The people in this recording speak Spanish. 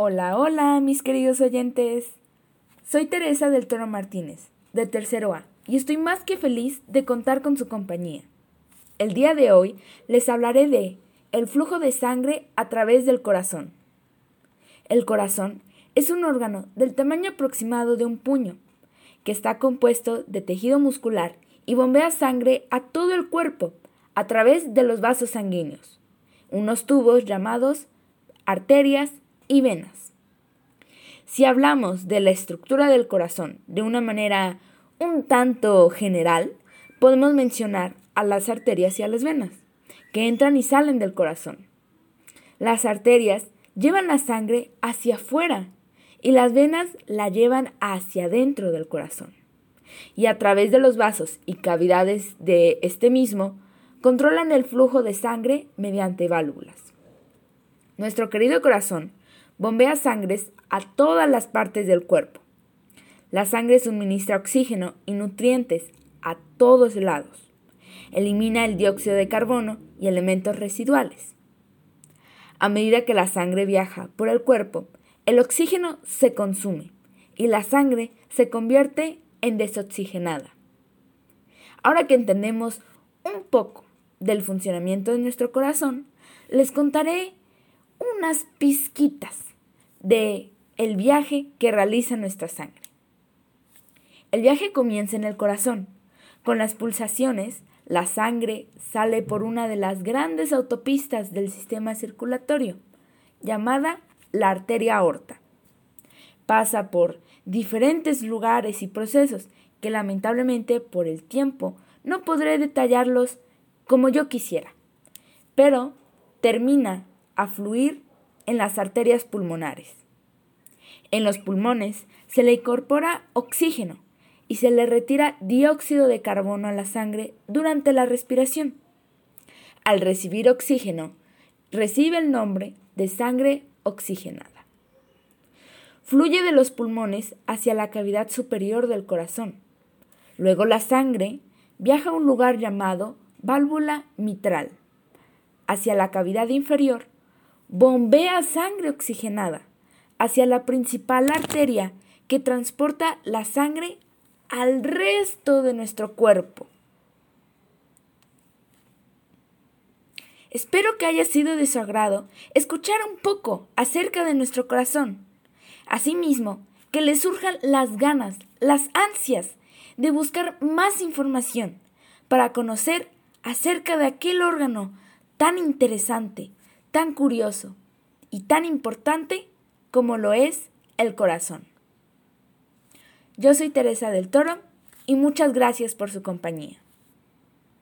Hola, hola, mis queridos oyentes. Soy Teresa del Toro Martínez, de Tercero A, y estoy más que feliz de contar con su compañía. El día de hoy les hablaré de el flujo de sangre a través del corazón. El corazón es un órgano del tamaño aproximado de un puño, que está compuesto de tejido muscular y bombea sangre a todo el cuerpo a través de los vasos sanguíneos, unos tubos llamados arterias y venas. Si hablamos de la estructura del corazón de una manera un tanto general, podemos mencionar a las arterias y a las venas, que entran y salen del corazón. Las arterias llevan la sangre hacia afuera y las venas la llevan hacia adentro del corazón. Y a través de los vasos y cavidades de este mismo, controlan el flujo de sangre mediante válvulas. Nuestro querido corazón bombea sangres a todas las partes del cuerpo. La sangre suministra oxígeno y nutrientes a todos lados. Elimina el dióxido de carbono y elementos residuales. A medida que la sangre viaja por el cuerpo, el oxígeno se consume y la sangre se convierte en desoxigenada. Ahora que entendemos un poco del funcionamiento de nuestro corazón, les contaré unas pizquitas de el viaje que realiza nuestra sangre. El viaje comienza en el corazón. Con las pulsaciones, la sangre sale por una de las grandes autopistas del sistema circulatorio, llamada la arteria aorta. Pasa por diferentes lugares y procesos que lamentablemente por el tiempo no podré detallarlos como yo quisiera, pero termina a fluir en las arterias pulmonares. En los pulmones se le incorpora oxígeno y se le retira dióxido de carbono a la sangre durante la respiración. Al recibir oxígeno, recibe el nombre de sangre oxigenada. Fluye de los pulmones hacia la cavidad superior del corazón. Luego la sangre viaja a un lugar llamado válvula mitral, hacia la cavidad inferior bombea sangre oxigenada hacia la principal arteria que transporta la sangre al resto de nuestro cuerpo. Espero que haya sido de su agrado escuchar un poco acerca de nuestro corazón. Asimismo, que le surjan las ganas, las ansias de buscar más información para conocer acerca de aquel órgano tan interesante tan curioso y tan importante como lo es el corazón. Yo soy Teresa del Toro y muchas gracias por su compañía.